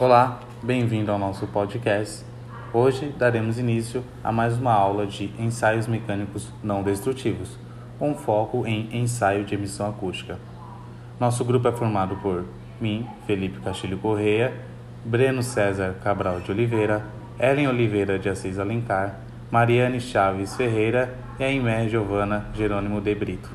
Olá, bem-vindo ao nosso podcast. Hoje daremos início a mais uma aula de ensaios mecânicos não destrutivos, com foco em ensaio de emissão acústica. Nosso grupo é formado por mim, Felipe Castilho Correia, Breno César Cabral de Oliveira, Ellen Oliveira de Assis Alencar, Mariane Chaves Ferreira e a Imé Giovana Jerônimo de Brito.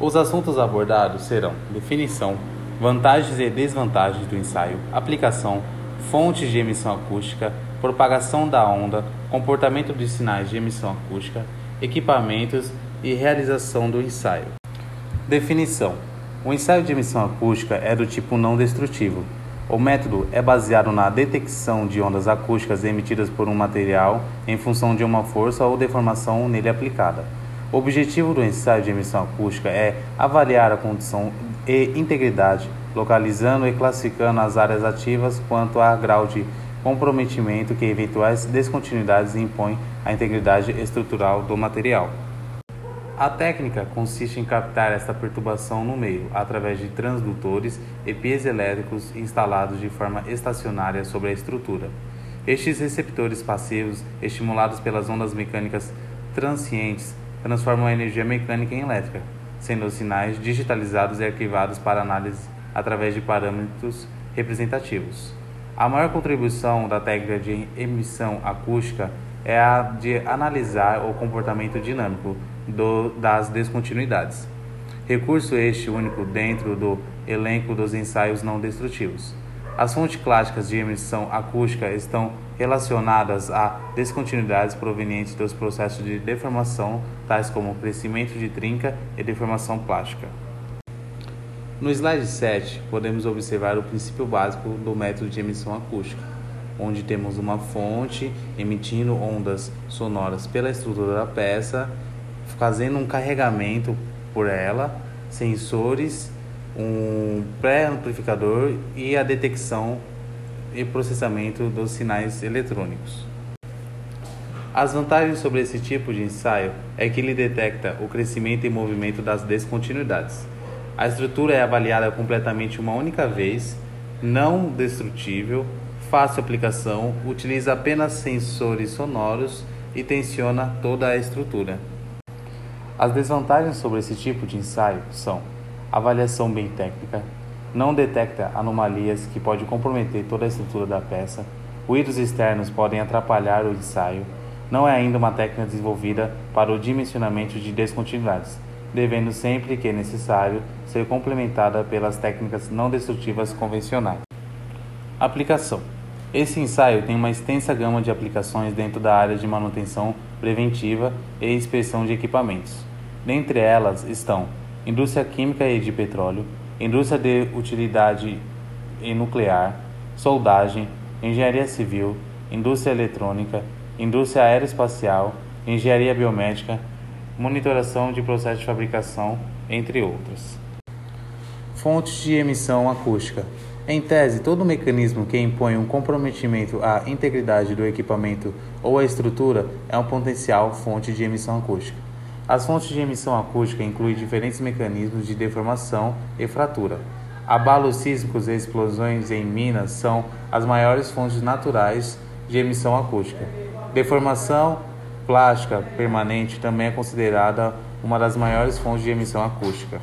Os assuntos abordados serão definição, vantagens e desvantagens do ensaio, aplicação, fontes de emissão acústica, propagação da onda, comportamento dos sinais de emissão acústica, equipamentos e realização do ensaio. Definição: O ensaio de emissão acústica é do tipo não destrutivo. O método é baseado na detecção de ondas acústicas emitidas por um material em função de uma força ou deformação nele aplicada. O objetivo do ensaio de emissão acústica é avaliar a condição e integridade, localizando e classificando as áreas ativas quanto a grau de comprometimento que eventuais descontinuidades impõem à integridade estrutural do material. A técnica consiste em captar esta perturbação no meio através de transdutores e piezoelétricos instalados de forma estacionária sobre a estrutura. Estes receptores passivos, estimulados pelas ondas mecânicas transientes, transformam a energia mecânica em elétrica, sendo os sinais digitalizados e arquivados para análise através de parâmetros representativos. A maior contribuição da técnica de emissão acústica é a de analisar o comportamento dinâmico do, das descontinuidades. Recurso este único dentro do elenco dos ensaios não destrutivos. As fontes clássicas de emissão acústica estão relacionadas a descontinuidades provenientes dos processos de deformação, tais como crescimento de trinca e deformação plástica. No slide 7, podemos observar o princípio básico do método de emissão acústica, onde temos uma fonte emitindo ondas sonoras pela estrutura da peça, fazendo um carregamento por ela, sensores um pré-amplificador e a detecção e processamento dos sinais eletrônicos. As vantagens sobre esse tipo de ensaio é que ele detecta o crescimento e movimento das descontinuidades. A estrutura é avaliada completamente uma única vez, não destrutível, fácil aplicação, utiliza apenas sensores sonoros e tensiona toda a estrutura. As desvantagens sobre esse tipo de ensaio são avaliação bem técnica, não detecta anomalias que podem comprometer toda a estrutura da peça, ruídos externos podem atrapalhar o ensaio, não é ainda uma técnica desenvolvida para o dimensionamento de descontinuidades, devendo sempre que necessário ser complementada pelas técnicas não destrutivas convencionais. Aplicação: Esse ensaio tem uma extensa gama de aplicações dentro da área de manutenção preventiva e inspeção de equipamentos. Dentre elas estão indústria química e de petróleo, indústria de utilidade e nuclear, soldagem, engenharia civil, indústria eletrônica, indústria aeroespacial, engenharia biomédica, monitoração de processos de fabricação, entre outras. Fontes de emissão acústica. Em tese, todo mecanismo que impõe um comprometimento à integridade do equipamento ou à estrutura é um potencial fonte de emissão acústica. As fontes de emissão acústica incluem diferentes mecanismos de deformação e fratura. Abalos sísmicos e explosões em minas são as maiores fontes naturais de emissão acústica. Deformação plástica permanente também é considerada uma das maiores fontes de emissão acústica.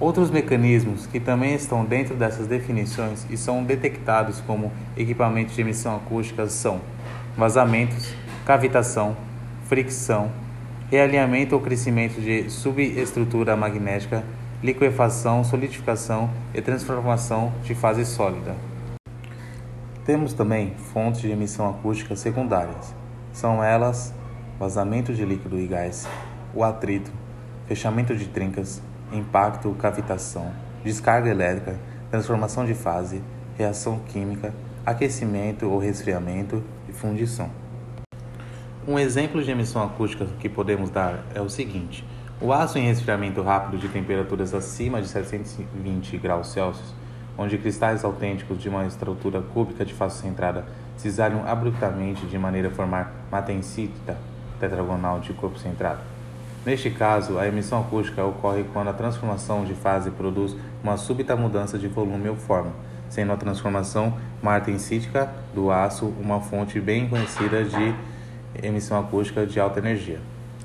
Outros mecanismos que também estão dentro dessas definições e são detectados como equipamentos de emissão acústica são vazamentos, cavitação, fricção, realinhamento ou crescimento de subestrutura magnética, liquefação, solidificação e transformação de fase sólida. Temos também fontes de emissão acústica secundárias. São elas vazamento de líquido e gás, o atrito, fechamento de trincas, impacto, cavitação, descarga elétrica, transformação de fase, reação química, aquecimento ou resfriamento e fundição. Um exemplo de emissão acústica que podemos dar é o seguinte: o aço em resfriamento rápido de temperaturas acima de 720 graus Celsius, onde cristais autênticos de uma estrutura cúbica de face centrada se isalham abruptamente de maneira a formar matensita tetragonal de corpo centrado. Neste caso, a emissão acústica ocorre quando a transformação de fase produz uma súbita mudança de volume ou forma, sendo a transformação martensítica do aço uma fonte bem conhecida de emissão acústica de alta energia.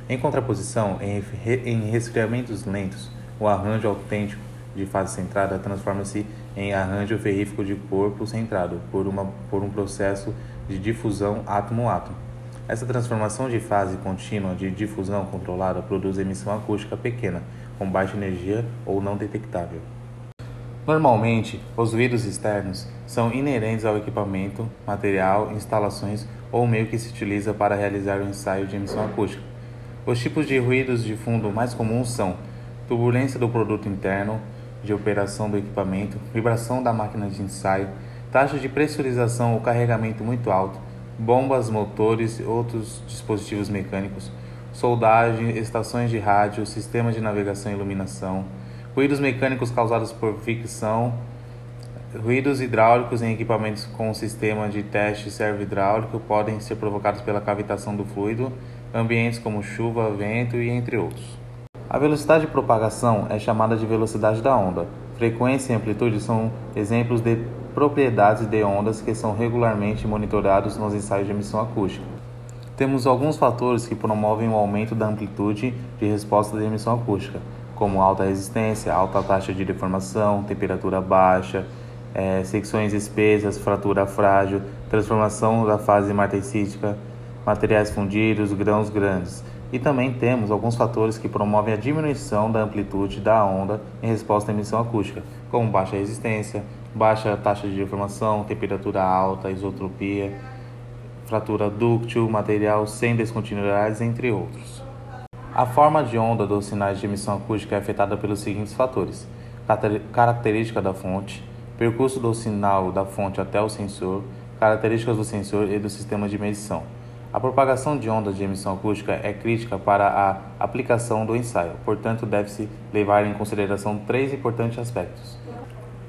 Em contraposição, em resfriamentos lentos, o arranjo autêntico de fase centrada transforma-se em arranjo ferrífico de corpo centrado por, uma, por um processo de difusão átomo-átomo. Essa transformação de fase contínua de difusão controlada produz emissão acústica pequena, com baixa energia ou não detectável. Normalmente, os ruídos externos são inerentes ao equipamento, material, instalações ou meio que se utiliza para realizar o ensaio de emissão acústica. Os tipos de ruídos de fundo mais comuns são turbulência do produto interno, de operação do equipamento, vibração da máquina de ensaio, taxa de pressurização ou carregamento muito alto, bombas, motores e outros dispositivos mecânicos, soldagem, estações de rádio, sistemas de navegação e iluminação, ruídos mecânicos causados por fricção, ruídos hidráulicos em equipamentos com sistema de teste servo hidráulico podem ser provocados pela cavitação do fluido, ambientes como chuva, vento e entre outros. A velocidade de propagação é chamada de velocidade da onda. Frequência e amplitude são exemplos de propriedades de ondas que são regularmente monitorados nos ensaios de emissão acústica. Temos alguns fatores que promovem o aumento da amplitude de resposta de emissão acústica como alta resistência, alta taxa de deformação, temperatura baixa, é, secções espessas, fratura frágil, transformação da fase martensítica, materiais fundidos, grãos grandes. E também temos alguns fatores que promovem a diminuição da amplitude da onda em resposta à emissão acústica, como baixa resistência, baixa taxa de deformação, temperatura alta, isotropia, fratura dúctil, material sem descontinuidades, entre outros. A forma de onda dos sinais de emissão acústica é afetada pelos seguintes fatores: característica da fonte, percurso do sinal da fonte até o sensor, características do sensor e do sistema de medição. A propagação de ondas de emissão acústica é crítica para a aplicação do ensaio, portanto, deve-se levar em consideração três importantes aspectos.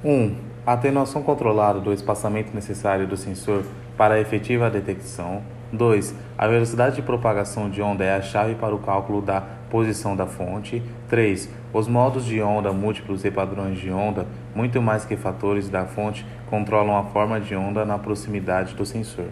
1. Um, atenuação controlada do espaçamento necessário do sensor para a efetiva detecção. 2. A velocidade de propagação de onda é a chave para o cálculo da posição da fonte. 3. Os modos de onda múltiplos e padrões de onda, muito mais que fatores da fonte, controlam a forma de onda na proximidade do sensor.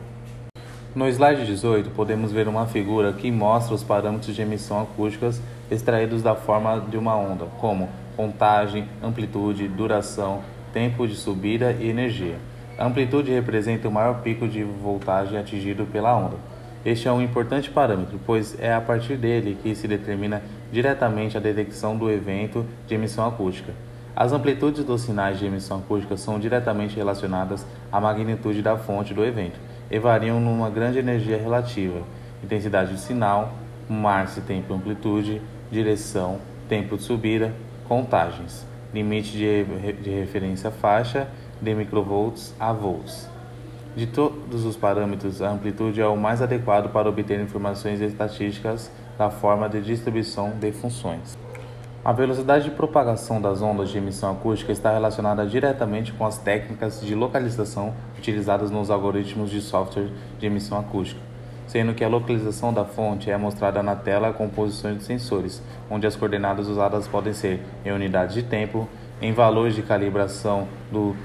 No slide 18, podemos ver uma figura que mostra os parâmetros de emissão acústicas extraídos da forma de uma onda, como contagem, amplitude, duração, tempo de subida e energia. A amplitude representa o maior pico de voltagem atingido pela onda. Este é um importante parâmetro, pois é a partir dele que se determina diretamente a detecção do evento de emissão acústica. As amplitudes dos sinais de emissão acústica são diretamente relacionadas à magnitude da fonte do evento e variam numa grande energia relativa, intensidade do sinal, março tempo amplitude, direção, tempo de subida, contagens, limite de, de referência faixa de microvolts a volts. De todos os parâmetros, a amplitude é o mais adequado para obter informações estatísticas da forma de distribuição de funções. A velocidade de propagação das ondas de emissão acústica está relacionada diretamente com as técnicas de localização utilizadas nos algoritmos de software de emissão acústica, sendo que a localização da fonte é mostrada na tela com posições de sensores, onde as coordenadas usadas podem ser em unidades de tempo, em valores de calibração do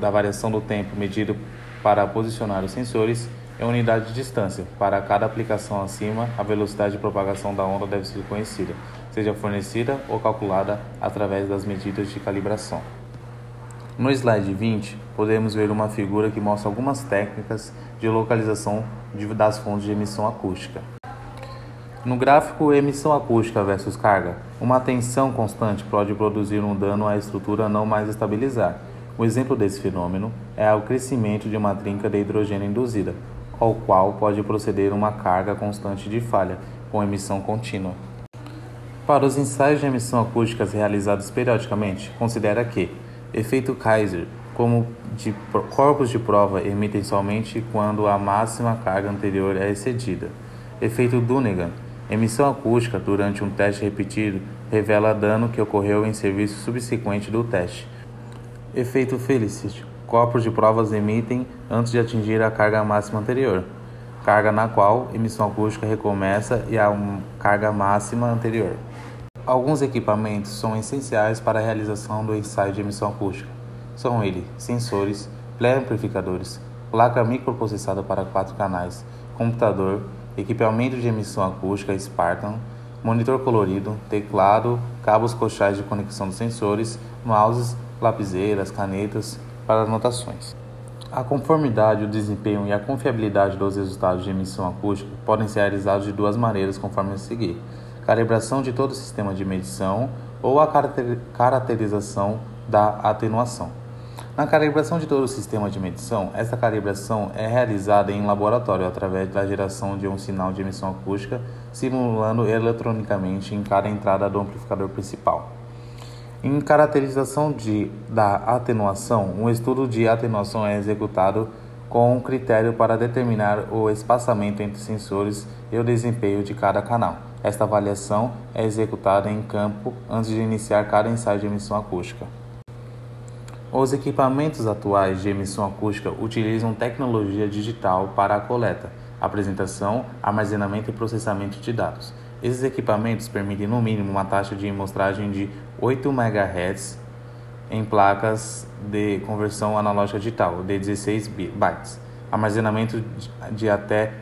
da variação do tempo medido para posicionar os sensores em unidade de distância. Para cada aplicação acima, a velocidade de propagação da onda deve ser conhecida, seja fornecida ou calculada através das medidas de calibração. No slide 20, podemos ver uma figura que mostra algumas técnicas de localização das fontes de emissão acústica. No gráfico emissão acústica versus carga, uma tensão constante pode produzir um dano à estrutura não mais estabilizar, o exemplo desse fenômeno é o crescimento de uma trinca de hidrogênio induzida, ao qual pode proceder uma carga constante de falha, com emissão contínua. Para os ensaios de emissão acústicas realizados periodicamente, considera que efeito Kaiser, como de corpos de prova, emitem somente quando a máxima carga anterior é excedida. Efeito Dunnigan, emissão acústica durante um teste repetido revela dano que ocorreu em serviço subsequente do teste Efeito Felicity. Corpos de provas emitem antes de atingir a carga máxima anterior, carga na qual emissão acústica recomeça e a carga máxima anterior. Alguns equipamentos são essenciais para a realização do ensaio de emissão acústica. são eles sensores, pré-amplificadores, placa microprocessada para quatro canais, computador, equipamento de emissão acústica Spartan, monitor colorido, teclado, cabos coxais de conexão dos sensores, mouses, lapiseiras, canetas para anotações. A conformidade, o desempenho e a confiabilidade dos resultados de emissão acústica podem ser realizados de duas maneiras conforme a seguir: calibração de todo o sistema de medição ou a caracterização da atenuação. Na calibração de todo o sistema de medição, essa calibração é realizada em laboratório através da geração de um sinal de emissão acústica, simulando eletronicamente em cada entrada do amplificador principal. Em caracterização de, da atenuação, um estudo de atenuação é executado com um critério para determinar o espaçamento entre sensores e o desempenho de cada canal. Esta avaliação é executada em campo antes de iniciar cada ensaio de emissão acústica. Os equipamentos atuais de emissão acústica utilizam tecnologia digital para a coleta, apresentação, armazenamento e processamento de dados. Esses equipamentos permitem no mínimo uma taxa de amostragem de 8 MHz em placas de conversão analógica digital de 16 bytes, armazenamento de até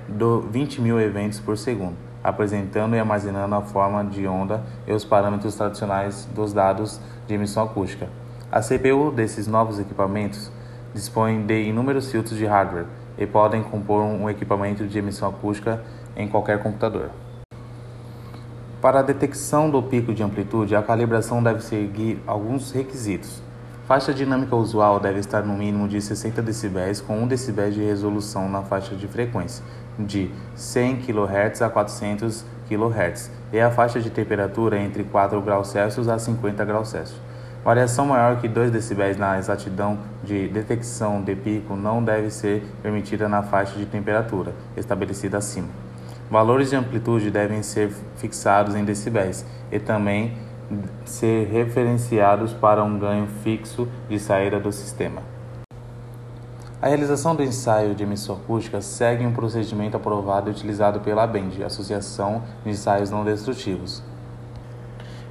20 mil eventos por segundo, apresentando e armazenando a forma de onda e os parâmetros tradicionais dos dados de emissão acústica. A CPU desses novos equipamentos dispõe de inúmeros filtros de hardware e podem compor um equipamento de emissão acústica em qualquer computador. Para a detecção do pico de amplitude, a calibração deve seguir alguns requisitos. Faixa dinâmica usual deve estar no mínimo de 60 dB com 1 dB de resolução na faixa de frequência, de 100 kHz a 400 kHz, e a faixa de temperatura entre 4 graus Celsius a 50 graus Celsius. Variação maior que 2 dB na exatidão de detecção de pico não deve ser permitida na faixa de temperatura estabelecida acima. Valores de amplitude devem ser fixados em decibéis e também ser referenciados para um ganho fixo de saída do sistema. A realização do ensaio de emissão acústica segue um procedimento aprovado e utilizado pela ABEND, Associação de Ensaios Não Destrutivos.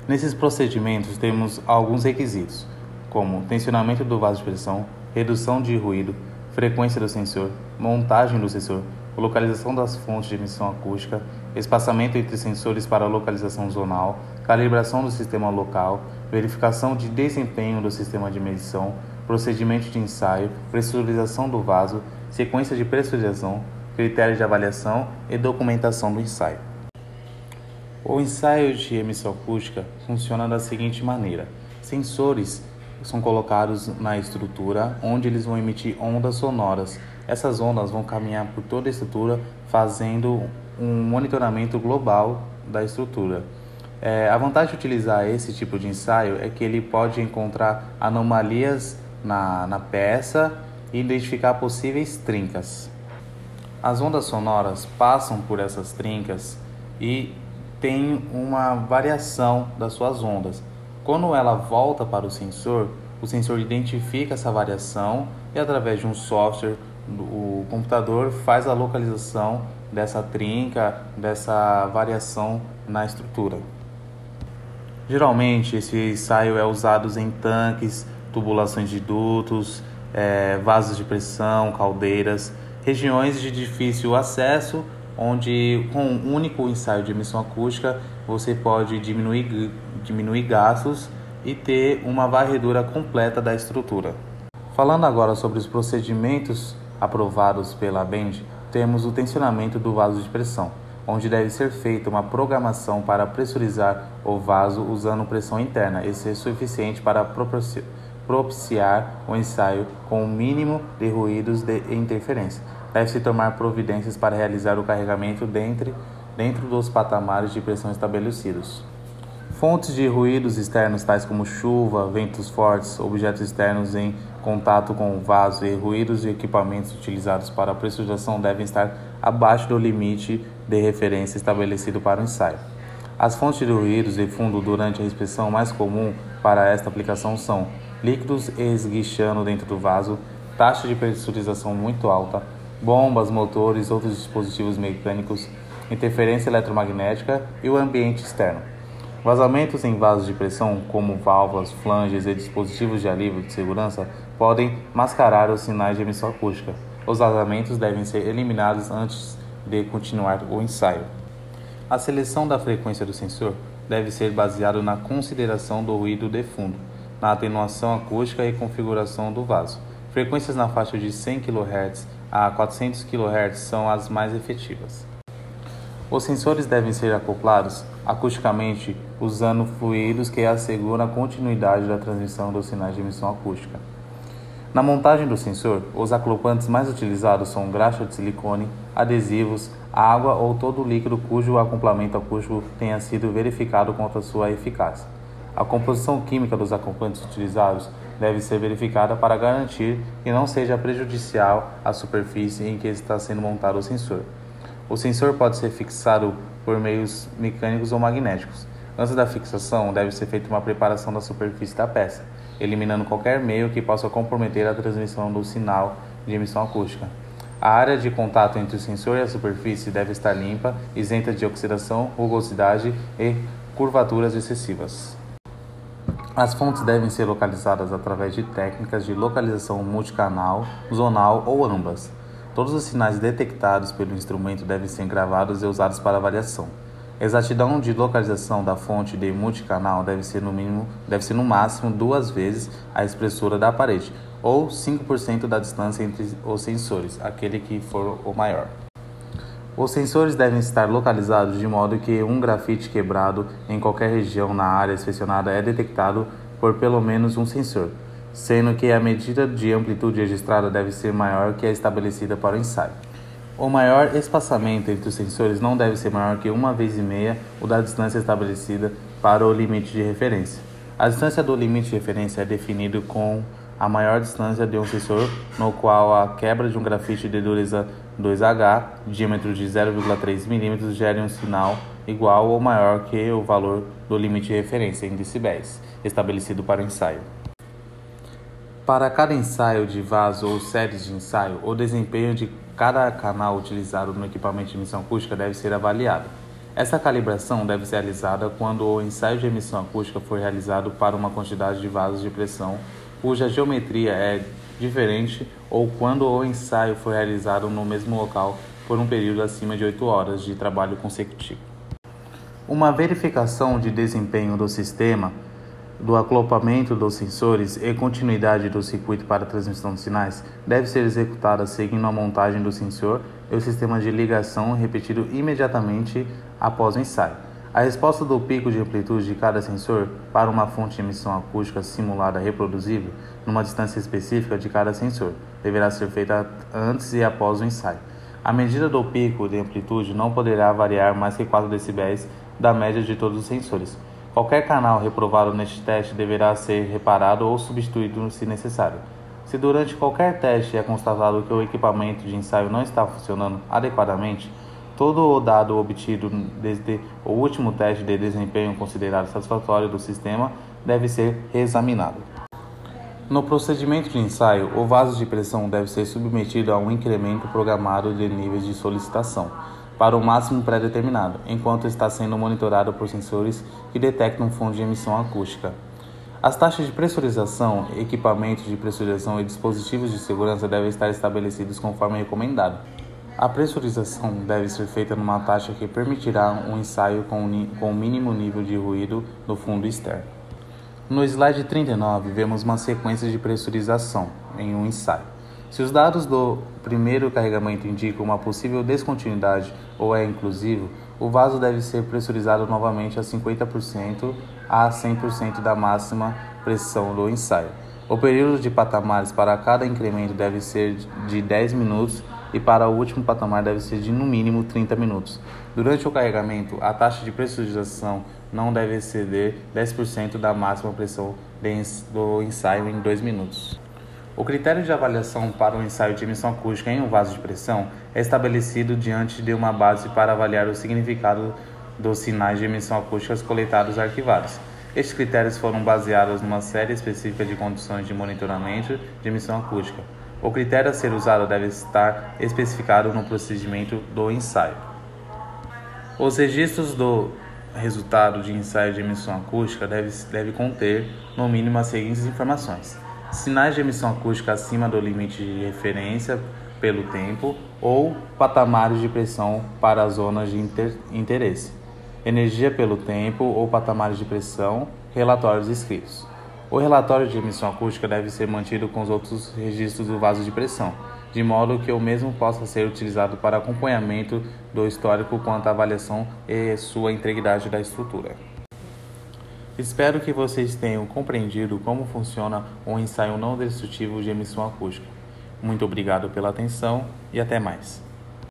Nesses procedimentos temos alguns requisitos, como tensionamento do vaso de pressão, redução de ruído, frequência do sensor, montagem do sensor, localização das fontes de emissão acústica, espaçamento entre sensores para localização zonal, calibração do sistema local, verificação de desempenho do sistema de medição, procedimento de ensaio, pressurização do vaso, sequência de pressurização, critérios de avaliação e documentação do ensaio. O ensaio de emissão acústica funciona da seguinte maneira: sensores são colocados na estrutura onde eles vão emitir ondas sonoras. Essas ondas vão caminhar por toda a estrutura, fazendo um monitoramento global da estrutura. É, a vantagem de utilizar esse tipo de ensaio é que ele pode encontrar anomalias na, na peça e identificar possíveis trincas. As ondas sonoras passam por essas trincas e tem uma variação das suas ondas. Quando ela volta para o sensor, o sensor identifica essa variação e através de um software, o computador faz a localização dessa trinca, dessa variação na estrutura. Geralmente esse ensaio é usado em tanques, tubulações de dutos, é, vasos de pressão, caldeiras, regiões de difícil acesso onde com um único ensaio de emissão acústica você pode diminuir, diminuir gastos e ter uma varredura completa da estrutura. Falando agora sobre os procedimentos aprovados pela BEND, temos o tensionamento do vaso de pressão, onde deve ser feita uma programação para pressurizar o vaso usando pressão interna e ser suficiente para propiciar o ensaio com o mínimo de ruídos de interferência deve-se tomar providências para realizar o carregamento dentro, dentro dos patamares de pressão estabelecidos. Fontes de ruídos externos, tais como chuva, ventos fortes, objetos externos em contato com o vaso e ruídos de equipamentos utilizados para a pressurização devem estar abaixo do limite de referência estabelecido para o ensaio. As fontes de ruídos de fundo durante a respiração mais comum para esta aplicação são líquidos esguichando dentro do vaso, taxa de pressurização muito alta, bombas, motores, outros dispositivos mecânicos, interferência eletromagnética e o ambiente externo. Vazamentos em vasos de pressão, como válvulas, flanges e dispositivos de alívio de segurança, podem mascarar os sinais de emissão acústica. Os vazamentos devem ser eliminados antes de continuar o ensaio. A seleção da frequência do sensor deve ser baseada na consideração do ruído de fundo, na atenuação acústica e configuração do vaso. Frequências na faixa de 100 kHz a 400 kHz são as mais efetivas. Os sensores devem ser acoplados acusticamente usando fluidos que asseguram a continuidade da transmissão dos sinais de emissão acústica. Na montagem do sensor, os acoplantes mais utilizados são graxa de silicone, adesivos, água ou todo líquido cujo acoplamento acústico tenha sido verificado quanto à sua eficácia. A composição química dos acoplantes utilizados deve ser verificada para garantir que não seja prejudicial à superfície em que está sendo montado o sensor. O sensor pode ser fixado por meios mecânicos ou magnéticos. Antes da fixação, deve ser feita uma preparação da superfície da peça, eliminando qualquer meio que possa comprometer a transmissão do sinal de emissão acústica. A área de contato entre o sensor e a superfície deve estar limpa, isenta de oxidação, rugosidade e curvaturas excessivas. As fontes devem ser localizadas através de técnicas de localização multicanal, zonal ou ambas. Todos os sinais detectados pelo instrumento devem ser gravados e usados para avaliação. Exatidão de localização da fonte de multicanal deve ser no mínimo, deve ser no máximo duas vezes a espessura da parede, ou 5% da distância entre os sensores, aquele que for o maior. Os sensores devem estar localizados de modo que um grafite quebrado em qualquer região na área inspecionada é detectado por pelo menos um sensor, sendo que a medida de amplitude registrada deve ser maior que a estabelecida para o ensaio. O maior espaçamento entre os sensores não deve ser maior que uma vez e meia o da distância estabelecida para o limite de referência. A distância do limite de referência é definido com a maior distância de um sensor no qual a quebra de um grafite de dureza 2H, diâmetro de 0,3 mm, gere um sinal igual ou maior que o valor do limite de referência em decibéis, estabelecido para o ensaio. Para cada ensaio de vaso ou séries de ensaio, o desempenho de cada canal utilizado no equipamento de emissão acústica deve ser avaliado. Essa calibração deve ser realizada quando o ensaio de emissão acústica for realizado para uma quantidade de vasos de pressão cuja geometria é diferente ou quando o ensaio foi realizado no mesmo local por um período acima de 8 horas de trabalho consecutivo. Uma verificação de desempenho do sistema, do acoplamento dos sensores e continuidade do circuito para transmissão de sinais deve ser executada seguindo a montagem do sensor e o sistema de ligação repetido imediatamente após o ensaio. A resposta do pico de amplitude de cada sensor para uma fonte de emissão acústica simulada reproduzível numa distância específica de cada sensor deverá ser feita antes e após o ensaio. A medida do pico de amplitude não poderá variar mais que 4 dB da média de todos os sensores. Qualquer canal reprovado neste teste deverá ser reparado ou substituído se necessário. Se durante qualquer teste é constatado que o equipamento de ensaio não está funcionando adequadamente, Todo o dado obtido desde o último teste de desempenho considerado satisfatório do sistema deve ser reexaminado. No procedimento de ensaio, o vaso de pressão deve ser submetido a um incremento programado de níveis de solicitação para o máximo pré-determinado, enquanto está sendo monitorado por sensores que detectam fonte de emissão acústica. As taxas de pressurização, equipamentos de pressurização e dispositivos de segurança devem estar estabelecidos conforme recomendado. A pressurização deve ser feita numa taxa que permitirá um ensaio com o mínimo nível de ruído no fundo externo. No slide 39, vemos uma sequência de pressurização em um ensaio. Se os dados do primeiro carregamento indicam uma possível descontinuidade ou é inclusivo, o vaso deve ser pressurizado novamente a 50% a 100% da máxima pressão do ensaio. O período de patamares para cada incremento deve ser de 10 minutos e para o último patamar deve ser de no mínimo 30 minutos. Durante o carregamento, a taxa de pressurização não deve exceder 10% da máxima pressão do ensaio em 2 minutos. O critério de avaliação para o ensaio de emissão acústica em um vaso de pressão é estabelecido diante de uma base para avaliar o significado dos sinais de emissão acústica coletados e arquivados. Estes critérios foram baseados numa série específica de condições de monitoramento de emissão acústica, o critério a ser usado deve estar especificado no procedimento do ensaio. Os registros do resultado de ensaio de emissão acústica devem deve conter, no mínimo, as seguintes informações: sinais de emissão acústica acima do limite de referência pelo tempo ou patamares de pressão para as zonas de inter interesse, energia pelo tempo ou patamares de pressão, relatórios escritos. O relatório de emissão acústica deve ser mantido com os outros registros do vaso de pressão, de modo que o mesmo possa ser utilizado para acompanhamento do histórico quanto à avaliação e sua integridade da estrutura. Espero que vocês tenham compreendido como funciona um ensaio não destrutivo de emissão acústica. Muito obrigado pela atenção e até mais.